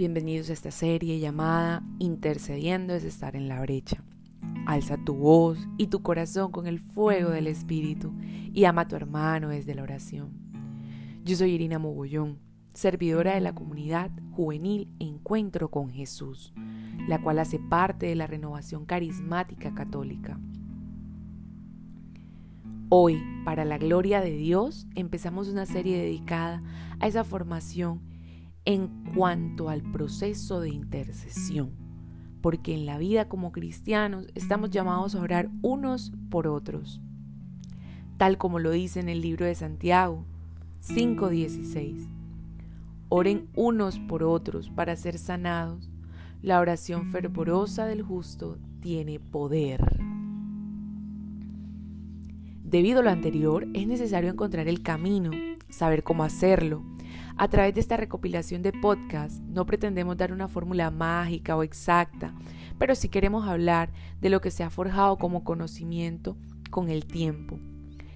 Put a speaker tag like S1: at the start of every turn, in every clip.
S1: bienvenidos a esta serie llamada Intercediendo es estar en la brecha. Alza tu voz y tu corazón con el fuego del Espíritu y ama a tu hermano desde la oración. Yo soy Irina Mogollón, servidora de la comunidad juvenil Encuentro con Jesús, la cual hace parte de la renovación carismática católica. Hoy, para la gloria de Dios, empezamos una serie dedicada a esa formación en cuanto al proceso de intercesión, porque en la vida como cristianos estamos llamados a orar unos por otros, tal como lo dice en el libro de Santiago 5:16. Oren unos por otros para ser sanados. La oración fervorosa del justo tiene poder. Debido a lo anterior, es necesario encontrar el camino, saber cómo hacerlo. A través de esta recopilación de podcasts no pretendemos dar una fórmula mágica o exacta, pero sí queremos hablar de lo que se ha forjado como conocimiento con el tiempo.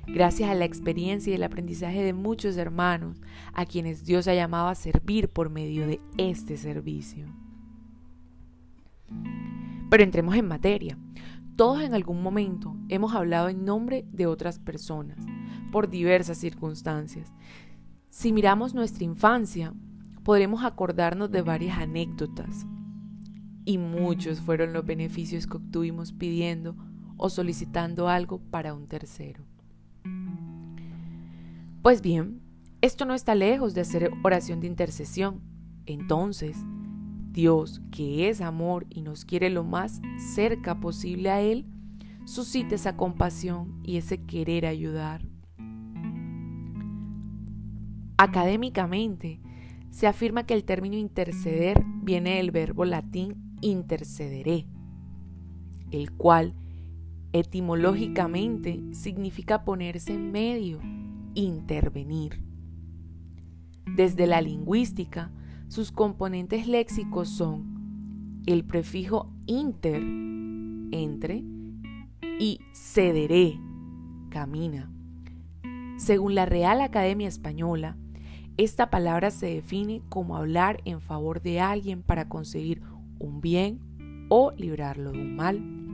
S1: Gracias a la experiencia y el aprendizaje de muchos hermanos a quienes Dios ha llamado a servir por medio de este servicio. Pero entremos en materia. Todos en algún momento hemos hablado en nombre de otras personas, por diversas circunstancias. Si miramos nuestra infancia, podremos acordarnos de varias anécdotas. Y muchos fueron los beneficios que obtuvimos pidiendo o solicitando algo para un tercero. Pues bien, esto no está lejos de hacer oración de intercesión. Entonces, Dios, que es amor y nos quiere lo más cerca posible a Él, suscita esa compasión y ese querer ayudar. Académicamente, se afirma que el término interceder viene del verbo latín intercederé, el cual etimológicamente significa ponerse en medio, intervenir. Desde la lingüística, sus componentes léxicos son el prefijo inter, entre, y cederé, camina. Según la Real Academia Española, esta palabra se define como hablar en favor de alguien para conseguir un bien o librarlo de un mal.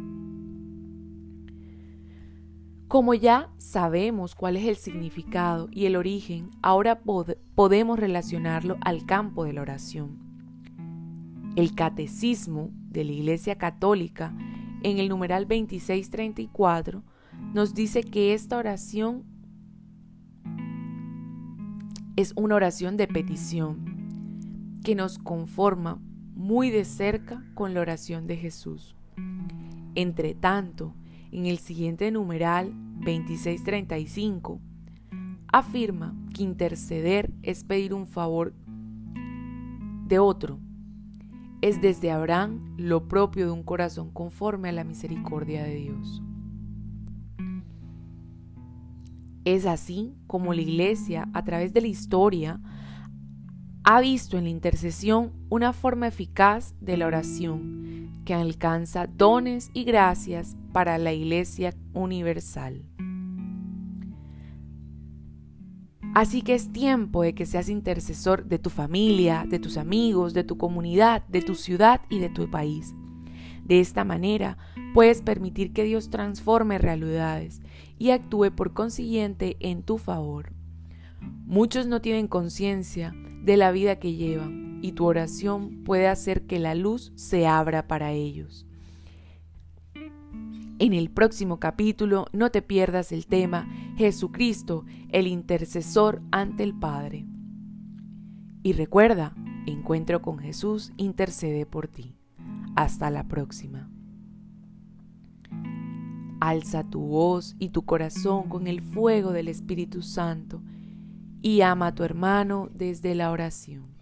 S1: Como ya sabemos cuál es el significado y el origen, ahora podemos relacionarlo al campo de la oración. El catecismo de la Iglesia Católica, en el numeral 2634, nos dice que esta oración es una oración de petición que nos conforma muy de cerca con la oración de Jesús. Entre tanto, en el siguiente numeral 2635, afirma que interceder es pedir un favor de otro. Es desde Abraham lo propio de un corazón conforme a la misericordia de Dios. Es así como la Iglesia, a través de la historia, ha visto en la intercesión una forma eficaz de la oración que alcanza dones y gracias para la Iglesia universal. Así que es tiempo de que seas intercesor de tu familia, de tus amigos, de tu comunidad, de tu ciudad y de tu país. De esta manera puedes permitir que Dios transforme realidades y actúe por consiguiente en tu favor. Muchos no tienen conciencia de la vida que llevan y tu oración puede hacer que la luz se abra para ellos. En el próximo capítulo no te pierdas el tema Jesucristo, el intercesor ante el Padre. Y recuerda, encuentro con Jesús intercede por ti. Hasta la próxima. Alza tu voz y tu corazón con el fuego del Espíritu Santo y ama a tu hermano desde la oración.